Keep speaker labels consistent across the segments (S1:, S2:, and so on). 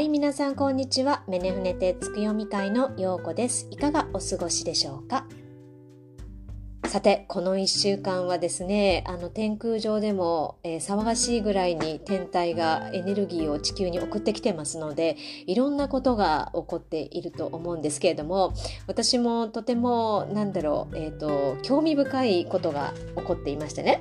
S1: はい、皆さんこんにちは。メネフネテつく読み会のようこです。いかがお過ごしでしょうか？さて、この1週間はですね、あの天空上でも、えー、騒がしいぐらいに天体がエネルギーを地球に送ってきてますので、いろんなことが起こっていると思うんですけれども、私もとても、なんだろう、えっ、ー、と、興味深いことが起こっていましてね。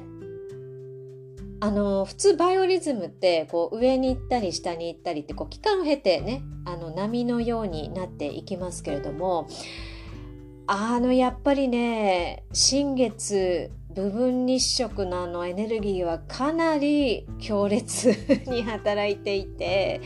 S1: あの普通バイオリズムってこう上に行ったり下に行ったりってこう期間を経てねあの波のようになっていきますけれどもあのやっぱりね新月部分日食のあのエネルギーはかなり強烈 に働いていて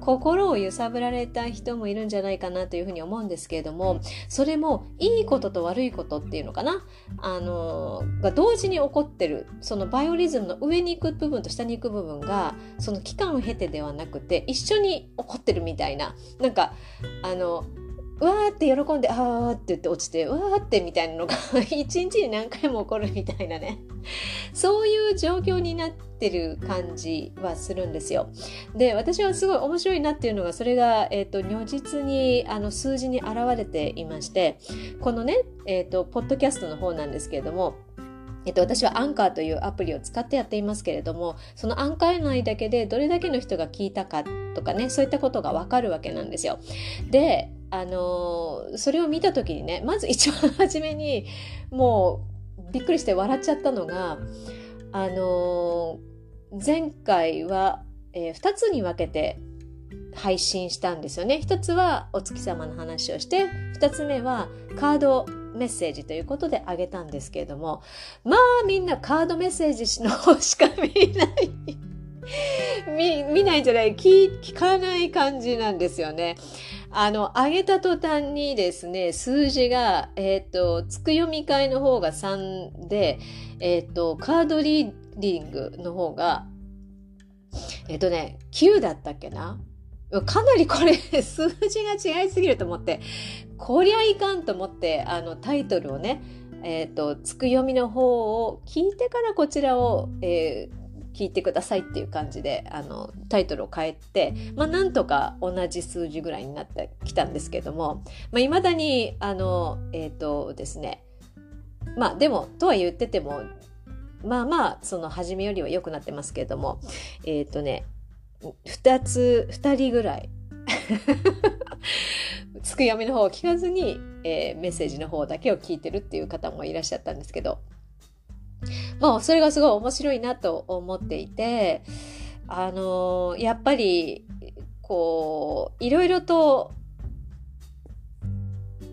S1: 心を揺さぶられた人もいるんじゃないかなというふうに思うんですけれどもそれもいいことと悪いことっていうのかな？あのが同時に起こってるそのバイオリズムの上に行く部分と下に行く部分がその期間を経てではなくて一緒に起こってるみたいな。なんかあのうわーって喜んであーって言って落ちてうわーってみたいなのが 一日に何回も起こるみたいなね。そういう状況になっててる感じはするんですよ。で私はすごい面白いなっていうのがそれが、えーと、如実にあの数字に現れていましてこのね、えーと、ポッドキャストの方なんですけれどもえっと、私はアンカーというアプリを使ってやっていますけれどもそのアンカー内だけでどれだけの人が聞いたかとかねそういったことがわかるわけなんですよ。であのそれを見た時にねまず一番初めにもうびっくりして笑っちゃったのがあの前回は、えー、2つに分けて配信したんですよね。一つはお月様の話をして2つ目はカードメッセージということであげたんですけれどもまあみんなカードメッセージの方しか見ない 見見ないんじゃない聞聞かない感じなんですよね。あの、上げた途端にですね、数字が、えっ、ー、と、つく読み会の方が3で、えっ、ー、と、カードリーーディングの方が、えっ、とね、9だったっけな？かなりこれ、数字が違いすぎると思って、こりゃいかんと思って、あの、タイトルをね、えっ、と、つく読みの方を聞いてからこちらを、えー、聞いてくださいっていう感じであのタイトルを変えて、まあ、なんとか同じ数字ぐらいになってきたんですけどもいまあ、未だにあのえっ、ー、とですねまあでもとは言っててもまあまあその初めよりは良くなってますけれども。えっ、ー、とね2つ2人ぐらい。つく読みの方を聞かずに、えー、メッセージの方だけを聞いてるっていう方もいらっしゃったんですけど。まあ、それがすごい面白いなと思っていて、あのやっぱり、こう、いろいろと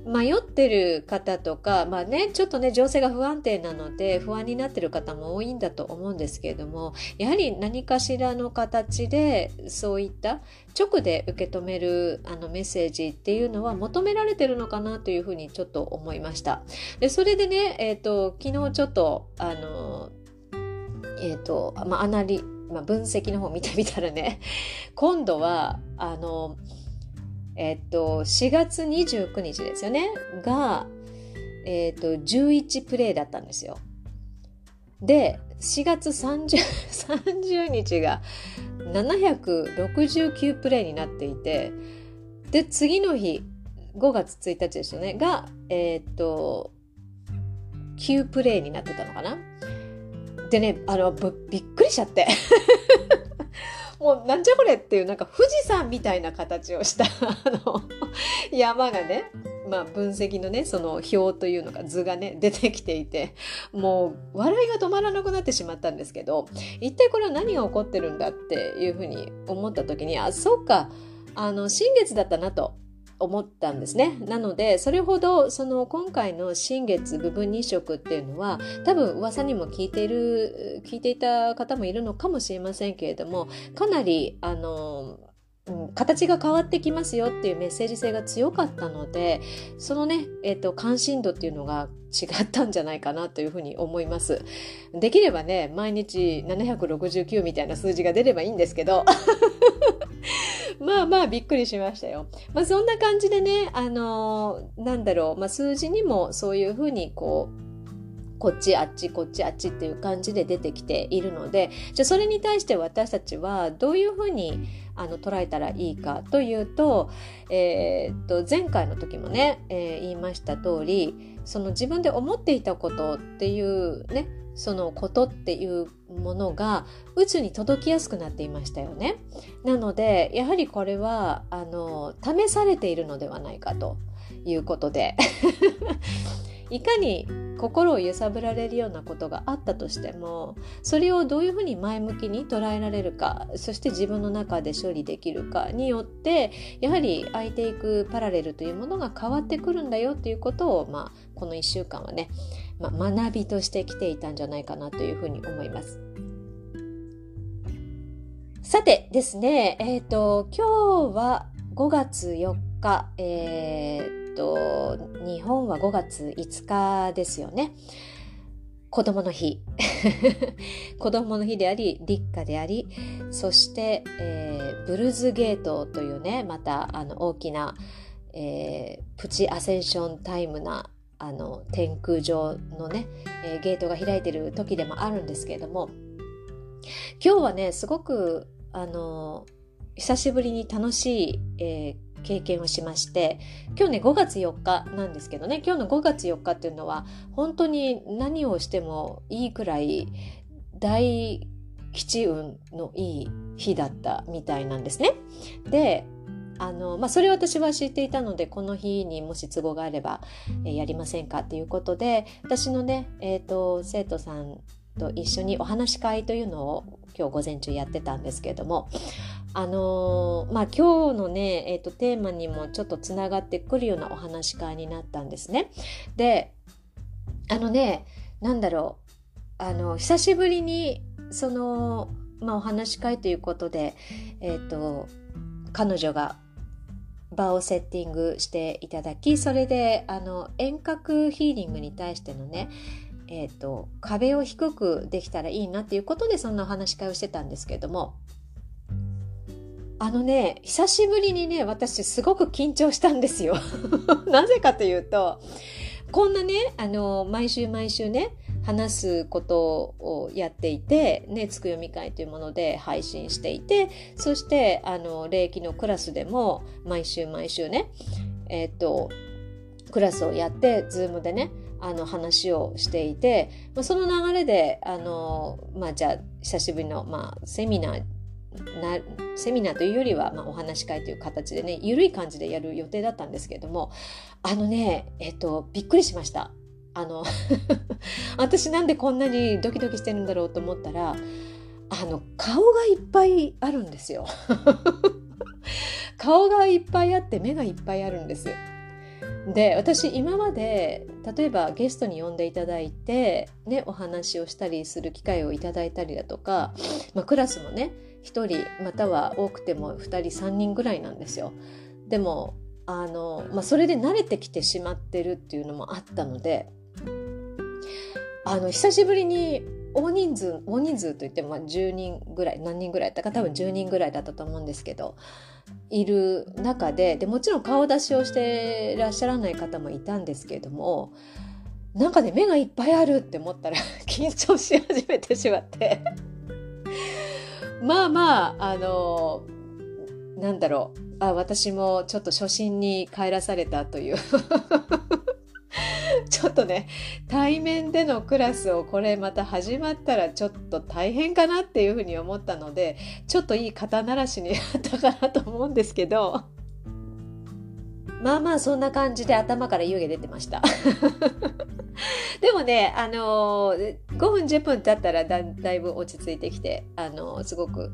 S1: 迷ってる方とか、まあね、ちょっとね、情勢が不安定なので、不安になってる方も多いんだと思うんですけれども、やはり何かしらの形で、そういった直で受け止めるあのメッセージっていうのは求められてるのかなというふうにちょっと思いました。で、それでね、えっ、ー、と、昨日ちょっと、あの、えっ、ー、と、まあ、アナリ、まあ、分析の方見てみたらね、今度は、あの、えっと、4月29日ですよね、が、えっと、11プレイだったんですよ。で、4月 30, 30 日が769プレイになっていて、で、次の日、5月1日ですよね、が、えっと、9プレイになってたのかな？でね、あの、びっくりしちゃって。もうなんじゃこれっていうなんか富士山みたいな形をした あの山がねまあ分析のねその表というのか図がね出てきていてもう笑いが止まらなくなってしまったんですけど一体これは何が起こってるんだっていうふうに思った時にあそうかあの新月だったなと。思ったんですね。なのでそれほどその今回の新月部分日食っていうのは多分噂にも聞いている聞いていた方もいるのかもしれませんけれどもかなりあの形が変わってきますよっていうメッセージ性が強かったのでそのね、えーと、関心度っていうのが違ったんじゃないかなというふうに思います。できればね毎日769みたいな数字が出ればいいんですけどまあまあびっくりしましたよ。まあそんな感じでね、あのー、なんだろう、まあ数字にもそういうふうにこう、こっちあっちこっちあっちっていう感じで出てきているのでじゃあそれに対して私たちはどういうふうにあの捉えたらいいかというと,、えー、っと前回の時もね、えー、言いました通りその自分で思っていたことっていうねそのことっていうものが宇宙に届きやすくなっていましたよね。なのでやはりこれはあの試されているのではないかということで いかに心を揺さぶられるようなことがあったとしてもそれをどういうふうに前向きに捉えられるかそして自分の中で処理できるかによってやはり空いていくパラレルというものが変わってくるんだよということを、まあ、この1週間はね、まあ、学びとしてきていたんじゃないかなというふうに思います。さてですね、えっ、ー、と、今日は5月4日、えーと、日本は5月5日ですよね。子供の日。子供の日であり、立夏であり、そして、えー、ブルーズゲートというね、またあの大きな、えー、プチアセンションタイムなあの天空上のね、えー、ゲートが開いてる時でもあるんですけれども、今日はね、すごくあの久しぶりに楽しい、えー、経験をしまして今日ね5月4日なんですけどね今日の5月4日っていうのは本当に何をしてもいいくらい大吉運のいい日だったみたいなんですね。であのまあ、それを私は知っていたのでこの日にもし都合があれば、え、やりませんかっていうことで私のね、えーと生徒さんと一緒にお話し会というのを今日午前中やってたんですけれどもあのー、まあ今日のね、えーと、テーマにもちょっとつながってくるようなお話し会になったんですね。であのねなんだろうあの久しぶりにその、まあ、お話し会ということで、えーと彼女が場をセッティングしていただきそれであの遠隔ヒーリングに対してのねえーと、壁を低くできたらいいなっていうことでそんなお話し会をしてたんですけれどもあのね久しぶりにね私すごく緊張したんですよ。なぜかというとこんなねあの毎週毎週ね話すことをやっていて、ね、つく読み会というもので配信していてそしてあの霊気のクラスでも毎週毎週ねえっ、とクラスをやってズームでねあの話をしていて、まあ、その流れであの、まあ、じゃあ久しぶりの、まあ、セミナーなセミナーというよりは、まあ、お話し会という形でね緩い感じでやる予定だったんですけれどもあのねえっとびっくりしました。あの 私なんでこんなにドキドキしてるんだろうと思ったらあの顔がいっぱいあるんですよ 顔がいっぱいあって目がいっぱいあるんですで私今まで例えばゲストに呼んでいただいて、ね、お話をしたりする機会をいただいたりだとか、まあ、クラスもね1人または多くても2人3人ぐらいなんですよ。でもあの、まあ、それで慣れてきてしまってるっていうのもあったのであの久しぶりに大人数大人数といってもまあ10人ぐらい何人ぐらいだったか多分10人ぐらいだったと思うんですけどいる中ででもちろん顔出しをしてらっしゃらない方もいたんですけれどもなんかね目がいっぱいあるって思ったら 緊張し始めてしまって。まあまああのなんだろう。あ私もちょっと初心に帰らされたという ちょっとね対面でのクラスをこれまた始まったらちょっと大変かなっていうふうに思ったのでちょっといい肩慣らしになったかなと思うんですけど。まあまあそんな感じで頭から湯気出てました。でもねあのー、5分10分経ったらだだいぶ落ち着いてきてあのー、すごく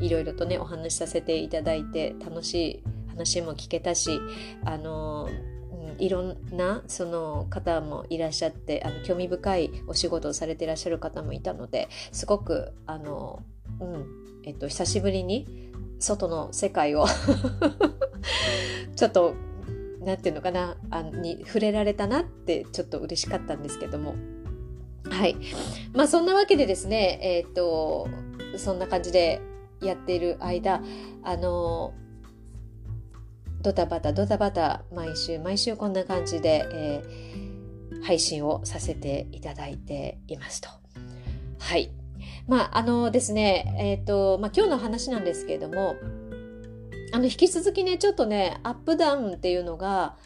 S1: いろいろとねお話しさせていただいて楽しい話も聞けたしあのーいろんなその方もいらっしゃってあの興味深いお仕事をされていらっしゃる方もいたのですごくあの、うんえっと、久しぶりに外の世界を ちょっと何て言うのかなあに触れられたなってちょっと嬉しかったんですけども。はい。まあそんなわけでですねえっ、とそんな感じでやっている間あのドタバタドタバタ毎週毎週こんな感じで、えー、配信をさせていただいていますと。はい。まあ、あのですね、えっ、ー、と、まあ、今日の話なんですけれども、あの、引き続きね、ちょっとね、アップダウンっていうのが、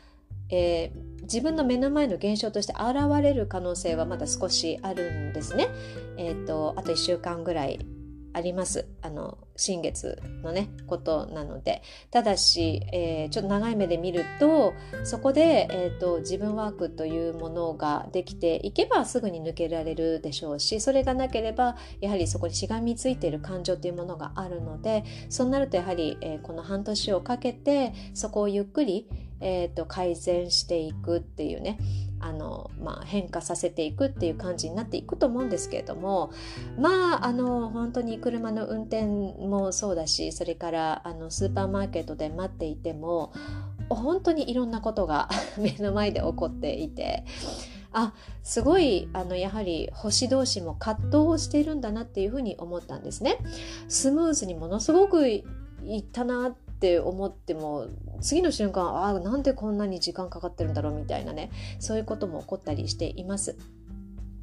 S1: えー、自分の目の前の現象として現れる可能性はまだ少しあるんですね。えっ、ー、と、あと1週間ぐらいあります。あの、新月のね、ことなので。ただし、えー、ちょっと長い目で見ると、そこで、えーと、自分ワークというものができていけばすぐに抜けられるでしょうし、それがなければ、やはりそこにしがみついている感情というものがあるので、そうなるとやはり、えー、この半年をかけて、そこをゆっくり、えーと改善していくっていうね、あの、まあ、変化させていくっていう感じになっていくと思うんですけれどもまああの本当に車の運転もそうだしそれからあのスーパーマーケットで待っていても本当にいろんなことが 目の前で起こっていて。あすごいあのやはり星同士も葛藤をしているんだなっていうふうに思ったんですね。スムーズにものすごくいったなっって思っても次の瞬間あなんでこんなに時間かかってるんだろうみたいなねそういうことも起こったりしています。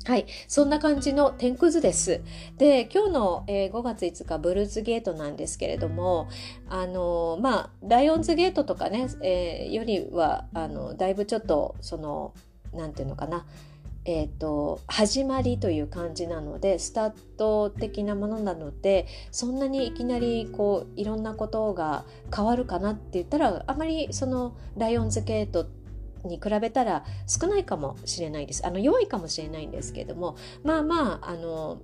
S1: はい。そんな感じの天空図です。で、今日の、えー、5月5日、ブルーズゲートなんですけれども、あのー、まあ、ライオンズゲートとかね、えー、よりは、あの、だいぶちょっと、その、なんていうのかな、えーと、始まりという感じなのでスタート的なものなのでそんなにいきなりこういろんなことが変わるかなって言ったらあまりそのライオンズゲートに比べたら少ないかもしれないです。あの弱いかもしれないんですけどもまあまああの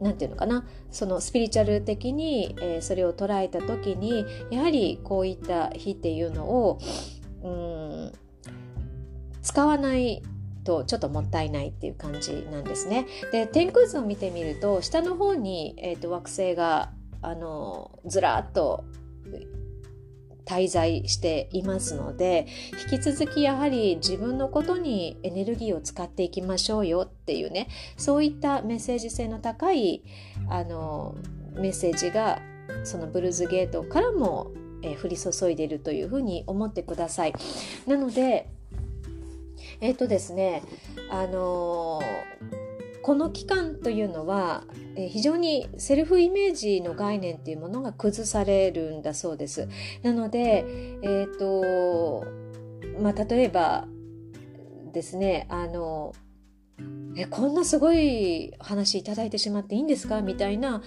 S1: なんていうのかなそのスピリチュアル的に、えー、それを捉えた時にやはりこういった日っていうのをうん使わないとちょっともったいないっていう感じなんですね。で天空図を見てみると下の方に、えーと、惑星があのずらっと滞在していますので引き続きやはり自分のことにエネルギーを使っていきましょうよっていうねそういったメッセージ性の高いあのメッセージがそのブルーズゲートからも、えー、降り注いでいるというふうに思ってください。なのでえっ、ー、とですねあのー、この期間というのは、えー、非常にセルフイメージの概念っていうものが崩されるんだそうです。なので、えっ、とまあ、例えばですねあのえこんなすごい話いただいてしまっていいんですか？みたいな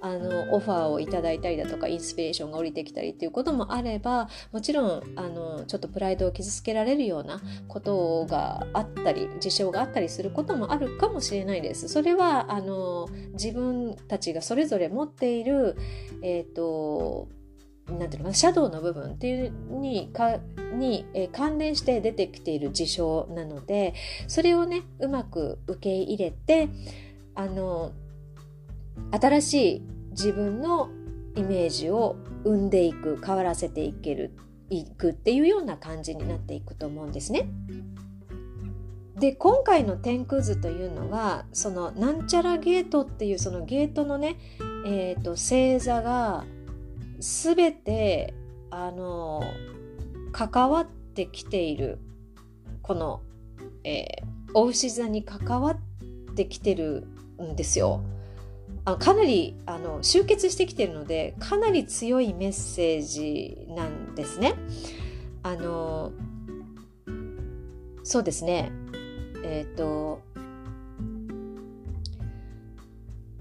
S1: あのオファーをいただいたりだとかインスピレーションが降りてきたりっていうこともあればもちろんあのちょっとプライドを傷つけられるようなことがあったり事象があったりすることもあるかもしれないです。それはあの自分たちがそれぞれ持っている、えーとなんていうのかなシャドウの部分っていうにかに、えー、関連して出てきている事象なのでそれをねうまく受け入れてあの新しい自分のイメージを生んでいく変わらせていけるいくっていうような感じになっていくと思うんですね。で今回の天空図というのはそのなんちゃらゲートっていうそのゲートのね、えーと、星座が全てあの関わってきているこの、えー、お牛座に関わってきてるんですよ。あかなりあの集結してきてるのでかなり強いメッセージなんですね。あのそうですねえっ、ー、と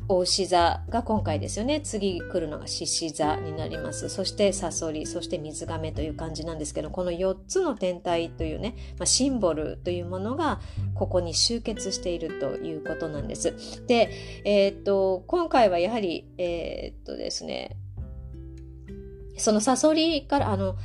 S1: 大牛座が今回ですよね。次来るのが獅子座になります。そしてサソリ、そして水亀という感じなんですけど、この4つの天体というね、まあ、シンボルというものがここに集結しているということなんです。で、えー、っと、今回はやはり、えー、っとですね、そのサソリから、あの、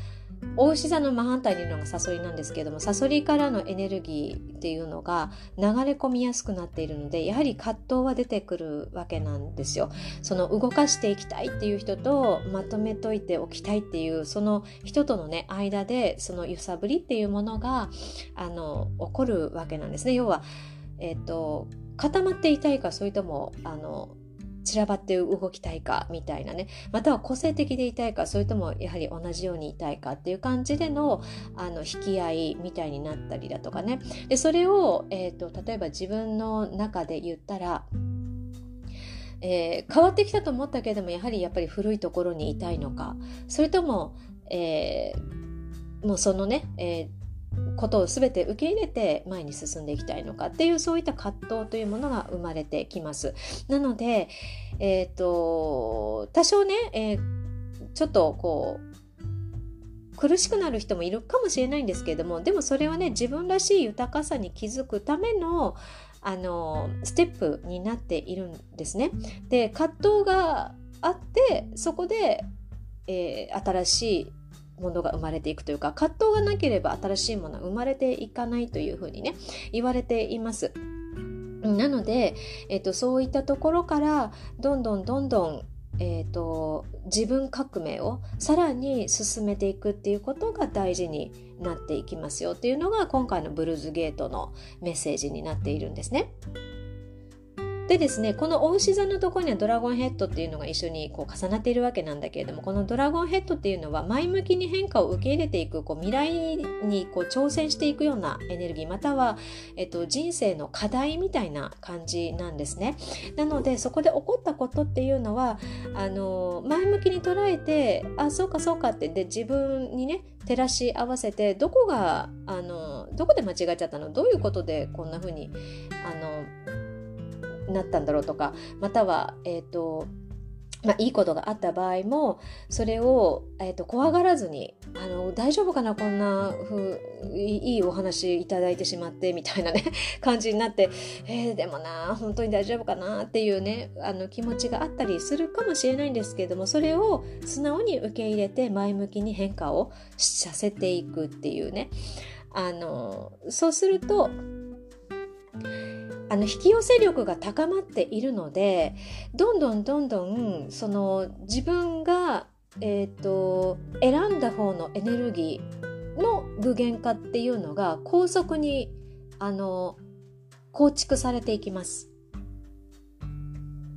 S1: 大牛座の真反対にいるのがサソリなんですけれどもサソリからのエネルギーっていうのが流れ込みやすくなっているのでやはり葛藤は出てくるわけなんですよ。その動かしていきたいっていう人とまとめといておきたいっていうその人とのね間でその揺さぶりっていうものがあの起こるわけなんですね。要は、えーと、固まっていたいかそれともあの散らばって動きたいかみたいなね。または個性的でいたいかそれともやはり同じようにいたいかっていう感じでのあの引き合いみたいになったりだとかね。でそれを、えーと、例えば自分の中で言ったらえー、変わってきたと思ったけれどもやはりやっぱり古いところにいたいのか。それとも、えー、もうそのね、えーことを全て受け入れて前に進んでいきたいのかっていうそういった葛藤というものが生まれてきます。なので、えっ、ー、と多少ね、えー、ちょっとこう苦しくなる人もいるかもしれないんですけれどもでもそれはね自分らしい豊かさに気づくためのあのステップになっているんですね。で葛藤があってそこで、えー、新しいものが生まれていくというか葛藤がなければ新しいものは生まれていかないというふうにね言われています。なので、えっと、そういったところからどんどんどんどんえーと、自分革命をさらに進めていくっていうことが大事になっていきますよっていうのが今回のブルーズゲートのメッセージになっているんですね。でですねこのお牛座のところにはドラゴンヘッドっていうのが一緒にこう重なっているわけなんだけれどもこのドラゴンヘッドっていうのは前向きに変化を受け入れていくこう未来にこう挑戦していくようなエネルギーまたは、えっと、人生の課題みたいな感じなんですね。なのでそこで起こったことっていうのはあの前向きに捉えてあそうかそうかってで自分にね照らし合わせてどこがあのどこで間違っちゃったの？どういうことでこんな風にあのなったんだろうとかまたは、えーとまあ、いいことがあった場合もそれを、えーと、怖がらずにあの大丈夫かなこんなふいいお話いただいてしまってみたいなね 感じになってえー、でもな本当に大丈夫かなっていうねあの気持ちがあったりするかもしれないんですけれどもそれを素直に受け入れて前向きに変化をさせていくっていうね。あのそうするとあの引き寄せ力が高まっているのでどんどんどんどんその自分が、えーと、選んだ方のエネルギーの具現化っていうのが高速にあの構築されていきます。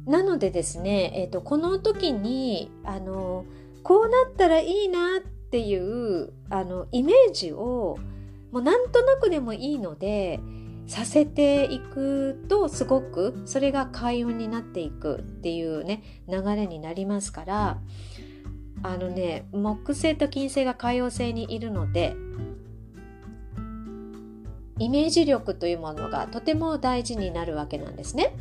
S1: なのでですね、えーと、この時にあのこうなったらいいなっていうあのイメージをもうなんとなくでもいいのでさせていくとすごくそれが開運になっていくっていうね流れになりますからあのね木星と金星が海洋星にいるのでイメージ力というものがとても大事になるわけなんですね。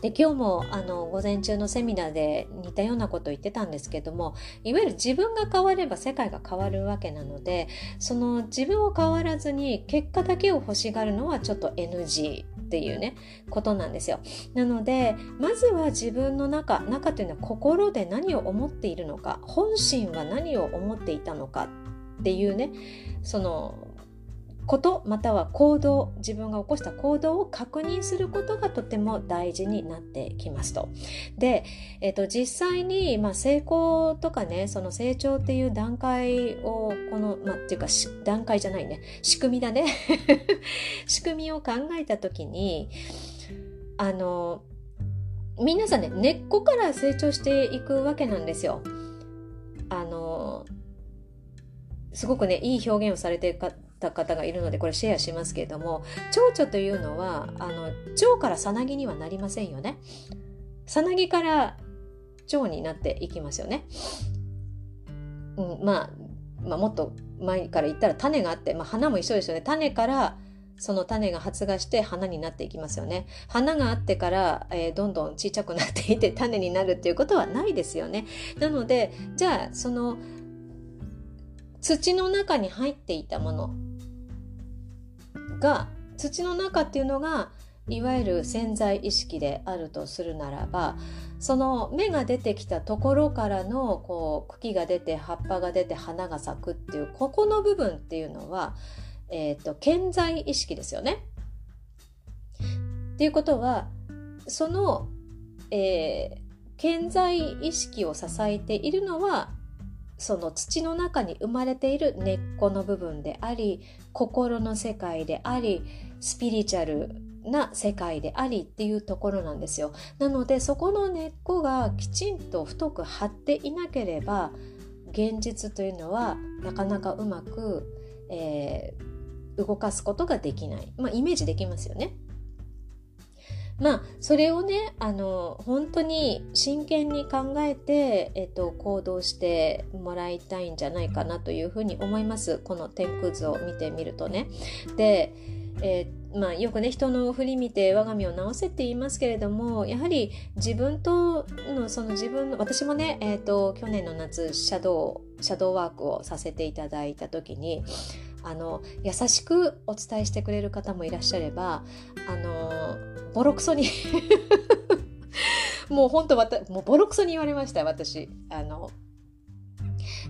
S1: で今日もあの午前中のセミナーで似たようなこと言ってたんですけどもいわゆる自分が変われば世界が変わるわけなのでその自分を変わらずに結果だけを欲しがるのはちょっと NG っていうねことなんですよ。なのでまずは自分の中中というのは心で何を思っているのか本心は何を思っていたのかっていうねそのことまたは行動自分が起こした行動を確認することがとても大事になってきますと。で、えーと、実際に、まあ、成功とかねその成長っていう段階をこの、まあ、っていうか段階じゃないね仕組みだね 仕組みを考えた時にあの皆さんね根っこから成長していくわけなんですよ。あのすごくねいい表現をされてるかた方がいるのでこれシェアしますけれども蝶々というのはあの蝶からさなぎにはなりませんよね。さなぎから蝶になっていきますよね。うん、まあ、まあ、もっと前から言ったら種があって、まあ、花も一緒ですよね。種からその種が発芽して花になっていきますよね。花があってから、えー、どんどんちっちゃくなっていて種になるっていうことはないですよね。なのでじゃあその土の中に入っていたものが土の中っていうのがいわゆる潜在意識であるとするならばその芽が出てきたところからのこう茎が出て葉っぱが出て花が咲くっていうここの部分っていうのは、えーと、潜在意識ですよね。っていうことはその、えー、潜在意識を支えているのはその土の中に生まれている根っこの部分であり心の世界でありスピリチュアルな世界でありっていうところなんですよ。なのでそこの根っこがきちんと太く張っていなければ現実というのはなかなかうまく、えー、動かすことができない。まあイメージできますよね。まあそれをねあの本当に真剣に考えて、えっと、行動してもらいたいんじゃないかなというふうに思いますこの天空図を見てみるとね。で、えー、まあ、よくね人の振り見て我が身を直せって言いますけれどもやはり自分とのその自分の私もね、えーと、去年の夏シャドウシャドウワークをさせていただいた時にあの優しくお伝えしてくれる方もいらっしゃればあのボロクソに もう本当もうボロクソに言われました私。あの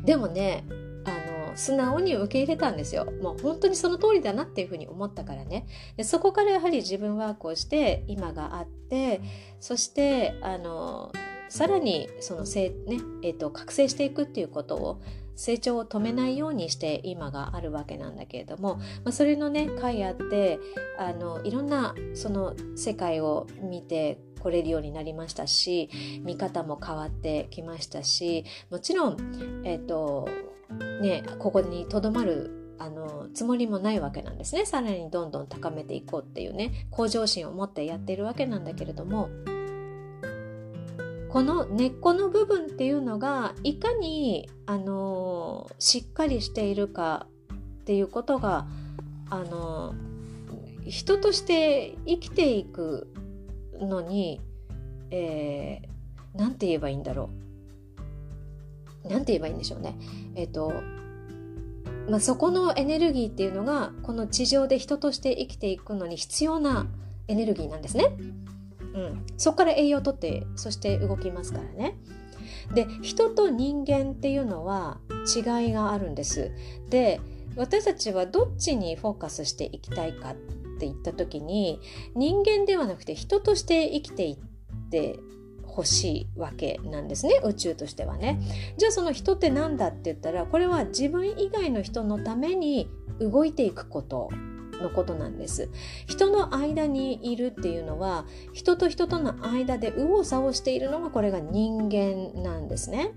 S1: でもねあの素直に受け入れたんですよ。もう本当にその通りだなっていうふうに思ったからね。でそこからやはり自分ワークをして今があってそしてあのさらにそのせ、ねえーと覚醒していくっていうことを成長を止めないようにして今があるわけなんだけれども、まあ、それのね回あってあのいろんなその世界を見て来れるようになりましたし見方も変わってきましたしもちろんえっ、ー、とねここにとどまるあのつもりもないわけなんですね。さらにどんどん高めていこうっていうね向上心を持ってやっているわけなんだけれどもこの根っこの部分っていうのがいかにあのしっかりしているかっていうことがあの人として生きていくのに何、えー、て言えばいいんだろう何て言えばいいんでしょうね。えっ、ー、とまあ、そこのエネルギーっていうのがこの地上で人として生きていくのに必要なエネルギーなんですね。うん、そこから栄養をとってそして動きますからね。で人と人間っていうのは違いがあるんです。で私たちはどっちにフォーカスしていきたいかって言った時に人間ではなくて人として生きていってほしいわけなんですね宇宙としてはね。じゃあその人って何だって言ったらこれは自分以外の人のために動いていくことのことなんです。人の間にいるっていうのは人と人との間で右往左往しているのがこれが人間なんですね。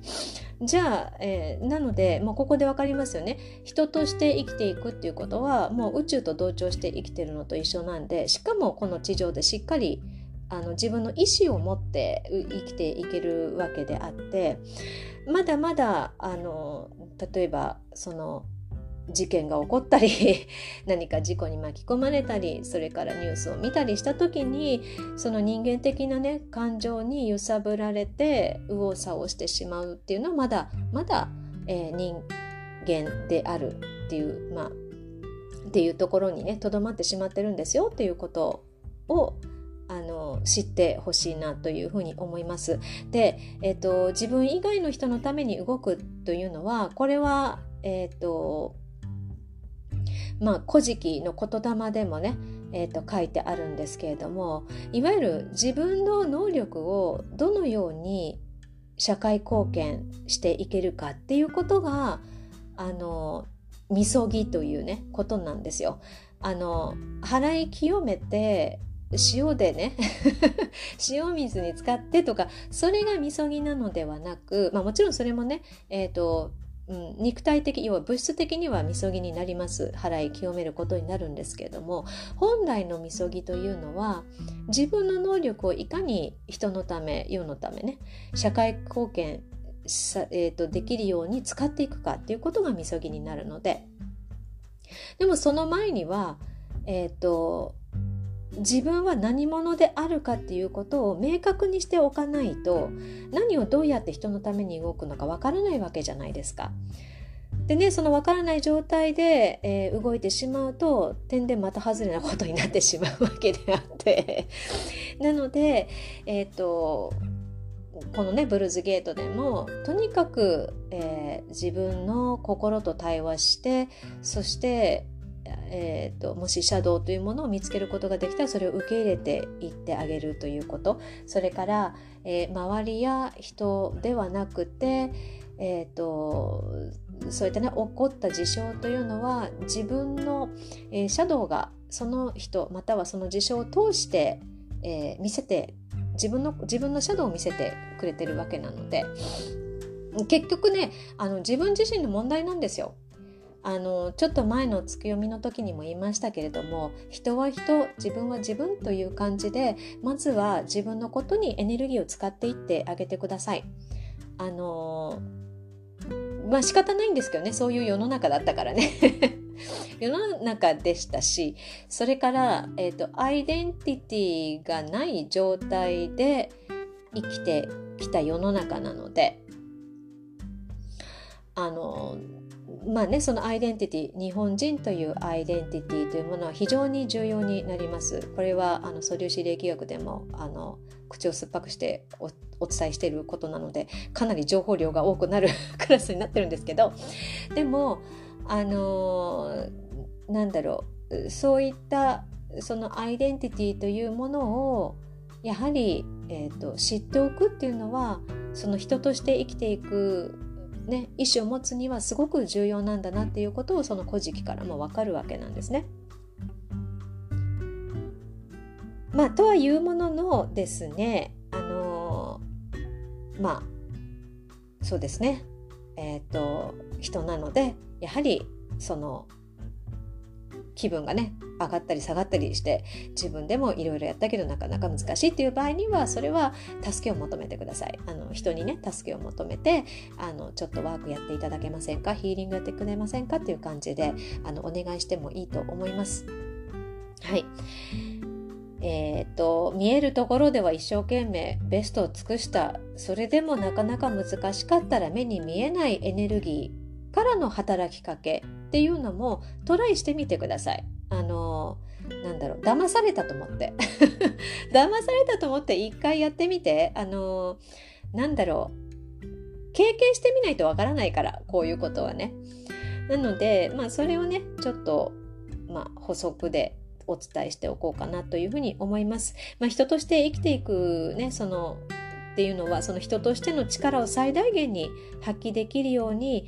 S1: じゃあ、えー、なのでもうここで分かりますよね。人として生きていくっていうことはもう宇宙と同調して生きてるのと一緒なんでしかもこの地上でしっかりあの自分の意思を持って生きていけるわけであってまだまだあの例えばその事件が起こったり 何か事故に巻き込まれたりそれからニュースを見たりした時にその人間的なね感情に揺さぶられて右往左往してしまうっていうのはまだまだ、えー、人間であるっていうまあっていうところにねとどまってしまってるんですよっていうことをあの知ってほしいなというふうに思います。で、えーと、自分以外の人のために動くというのはこれは、えーとまあ、古事記の言霊でもね、えー、と書いてあるんですけれどもいわゆる自分の能力をどのように社会貢献していけるかっていうことがあのみそぎというねことなんですよ。あの払い清めて塩でね 塩水に使ってとかそれがみそぎなのではなく、まあ、もちろんそれもね、えーとうん、肉体的要は物質的にはみそぎになります。払い清めることになるんですけれども本来のみそぎというのは自分の能力をいかに人のため世のためね社会貢献さ、えーと、できるように使っていくかっていうことがみそぎになるので。でもその前にはえっ、ー、と自分は何者であるかっていうことを明確にしておかないと何をどうやって人のために動くのかわからないわけじゃないですか。でねそのわからない状態で、えー、動いてしまうと点でまた外れなことになってしまうわけであって なのでえっ、ー、とこのねブルーズゲートでもとにかく、えー、自分の心と対話してそしてえーと、もしシャドウというものを見つけることができたらそれを受け入れていってあげるということそれから、えー、周りや人ではなくて、えーと、そういったね起こった事象というのは自分の、えー、シャドウがその人またはその事象を通して、えー、見せて自分の自分のシャドウを見せてくれてるわけなので結局ねあの自分自身の問題なんですよ。あのちょっと前の月読みの時にも言いましたけれども人は人自分は自分という感じでまずは自分のことにエネルギーを使っていってあげてください。あのまあ仕方ないんですけどねそういう世の中だったからね 世の中でしたしそれから、えーと、アイデンティティがない状態で生きてきた世の中なのであのまあねそのアイデンティティ日本人というアイデンティティというものは非常に重要になります。これはあの素粒子霊気学でもあの口を酸っぱくしてお伝えしていることなのでかなり情報量が多くなる クラスになってるんですけどでもあのなんだろうそういったそのアイデンティティというものをやはり、えーと、知っておくっていうのはその人として生きていく、ね、意思を持つにはすごく重要なんだなっていうことをその古事記からも分かるわけなんですね。まあ、とはいうもののですねあのまあそうですねえっ、ー、と人なのでやはりその気分がね上がったり下がったりして自分でもいろいろやったけどなかなか難しいっていう場合にはそれは助けを求めてください。あの人にね助けを求めてあのちょっとワークやっていただけませんか？ヒーリングやってくれませんか？っていう感じであのお願いしてもいいと思います。はい。えーと、見えるところでは一生懸命ベストを尽くした。それでもなかなか難しかったら目に見えないエネルギーからの働きかけっていうのもトライしてみてください。あのなんだろう騙されたと思って 騙されたと思って一回やってみてあのなんだろう経験してみないとわからないからこういうことはね。なのでまあそれをねちょっとまあ補足でお伝えしておこうかなというふうに思います。まあ、人として生きていくねそのっていうのはその人としての力を最大限に発揮できるように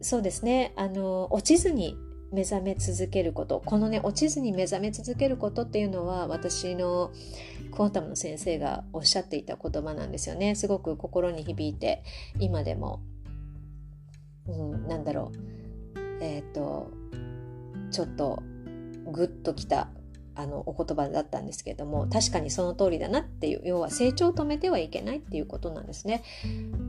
S1: そうですねあの落ちずに目覚め続けること。このね落ちずに目覚め続けることっていうのは私のクォンタムの先生がおっしゃっていた言葉なんですよね。すごく心に響いて今でも、うん、なんだろう。えっ、ー、とちょっとグッときたあのお言葉だったんですけれども確かにその通りだなっていう要は成長を止めてはいけないっていうことなんですね。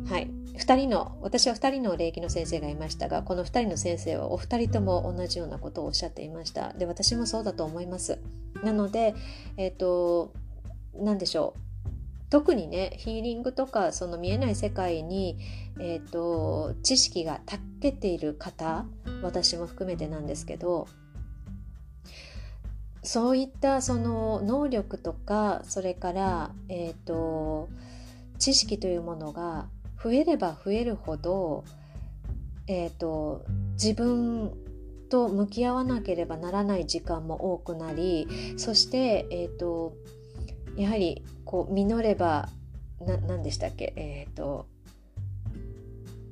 S1: はい。2人の私は2人の霊気の先生がいましたがこの2人の先生はお二人とも同じようなことをおっしゃっていました。で私もそうだと思います。なのでえっ、ー、と何でしょう。特にねヒーリングとかその見えない世界に、えーと知識がたけている方私も含めてなんですけどそういったその能力とかそれから、えーと、知識というものが増えれば増えるほど、えーと、自分と向き合わなければならない時間も多くなりそして、えーと、やはりこう実れば何でしたっけえっ、ー、と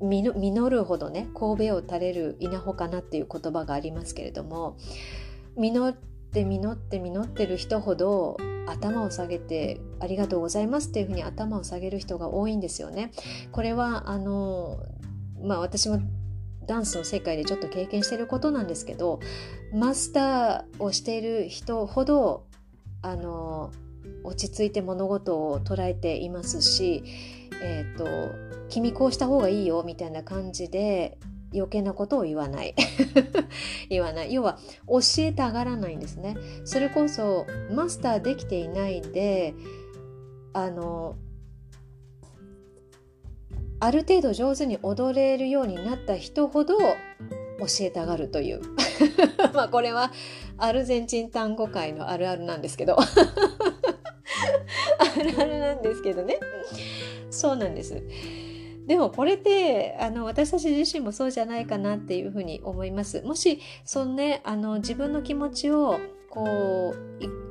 S1: 実るほどね神戸を垂れる稲穂かなっていう言葉がありますけれども実っって実って実ってる人ほど頭を下げてありがとうございますっていうふうに頭を下げる人が多いんですよね。これはあのまあ私もダンスの世界でちょっと経験してることなんですけどマスターをしている人ほどあの落ち着いて物事を捉えていますし、えーと「君こうした方がいいよ」みたいな感じで余計なことを言わない。言わない。要は教えたがらないんですね。それこそマスターできていないであのある程度上手に踊れるようになった人ほど教えたがるという。まあこれはアルゼンチン単語界のあるあるなんですけど。あるあるなんですけどね。そうなんです。でもこれってあの私たち自身もそうじゃないかなっていうふうに思います。もしそのねあの自分の気持ちをこう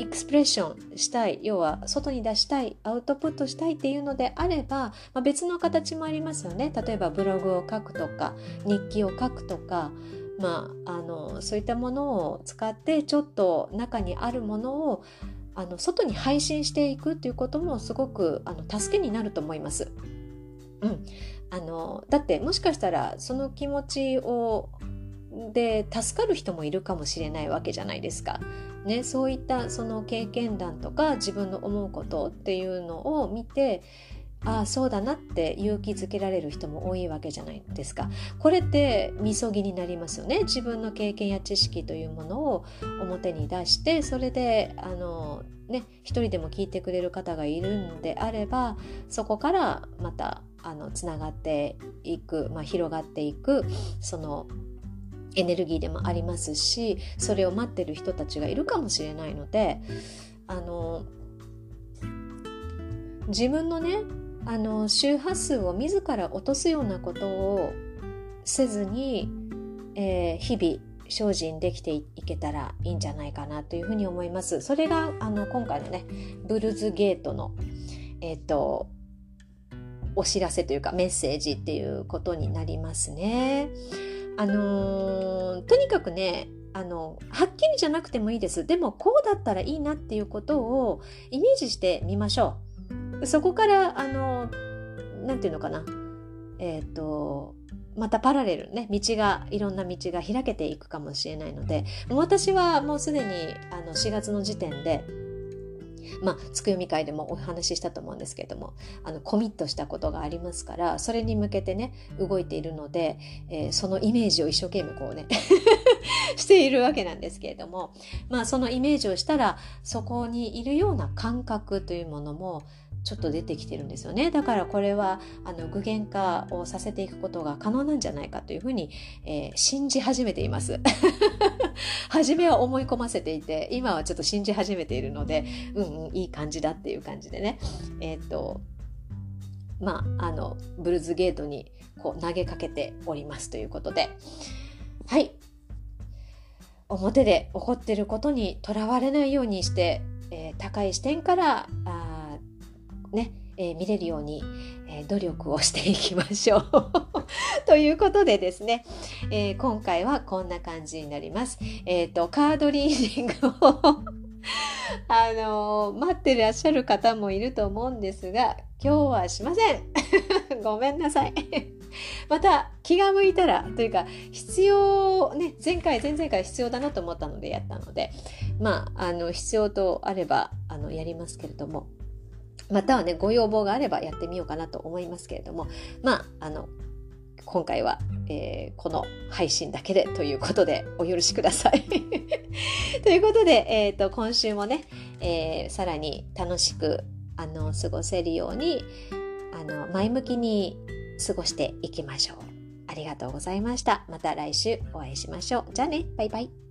S1: エクスプレッションしたい要は外に出したいアウトプットしたいっていうのであれば、まあ、別の形もありますよね例えばブログを書くとか日記を書くとかまあ、あのそういったものを使ってちょっと中にあるものをあの外に配信していくっていうこともすごくあの助けになると思います。うん、あのだってもしかしたらその気持ちをで助かる人もいるかもしれないわけじゃないですか。ね、そういったその経験談とか自分の思うことっていうのを見てああそうだなって勇気づけられる人も多いわけじゃないですか。これってみそぎになりますよね。自分の経験や知識というものを表に出してそれであのね一人でも聞いてくれる方がいるんであればそこからまたあのつながっていく、まあ、広がっていくそのエネルギーでもありますしそれを待ってる人たちがいるかもしれないのであの自分のねあの周波数を自ら落とすようなことをせずに、えー、日々精進できていけたらいいんじゃないかなというふうに思います。それがあの今回のねブルーズゲートのえっ、ー、とお知らせというかメッセージっていうことになりますね。あのー、とにかくねあのはっきりじゃなくてもいいです。でもこうだったらいいなっていうことをイメージしてみましょう。そこからあの何て言うのかな。えっ、ー、とまたパラレルね道がいろんな道が開けていくかもしれないので私はもうすでにあの4月の時点でまあ、つくよみ会でもお話ししたと思うんですけれどもあのコミットしたことがありますからそれに向けてね動いているので、えー、そのイメージを一生懸命こうね しているわけなんですけれども、まあ、そのイメージをしたらそこにいるような感覚というものもちょっと出てきてるんですよね。だからこれはあの具現化をさせていくことが可能なんじゃないかというふうに、えー、信じ始めています。初めは思い込ませていて今はちょっと信じ始めているのでうんうんいい感じだっていう感じでね。えっ、とまああのブルーズゲートにこう投げかけておりますということで。はい。表で起こってることにとらわれないようにして、えー、高い視点からあね、えー、見れるように、えー、努力をしていきましょう。ということでですね、えー、今回はこんな感じになります。えっ、と、カードリーディングを あの待ってらっしゃる方もいると思うんですが、今日はしません。ごめんなさい。また気が向いたらというか必要ね前回前々回必要だなと思ったのでやったのでまああの必要とあればあのやりますけれどもまたはね、ご要望があればやってみようかなと思いますけれども、まあ、あの、今回は、えー、この配信だけでということでお許しください。ということで、えーと、今週もね、えー、さらに楽しくあの過ごせるようにあの前向きに過ごしていきましょう。ありがとうございました。また来週お会いしましょう。じゃあね、バイバイ。